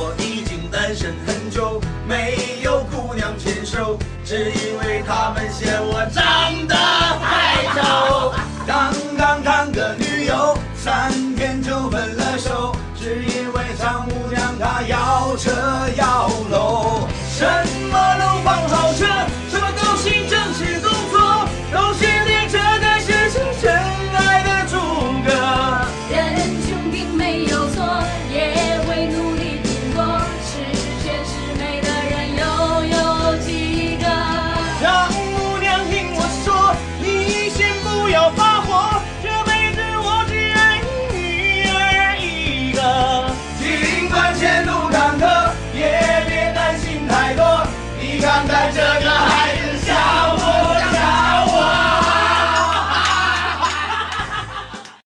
我已经单身很久没有姑娘牵手只因为她们嫌我长得太丑。刚刚谈个女友三天就分 한 달전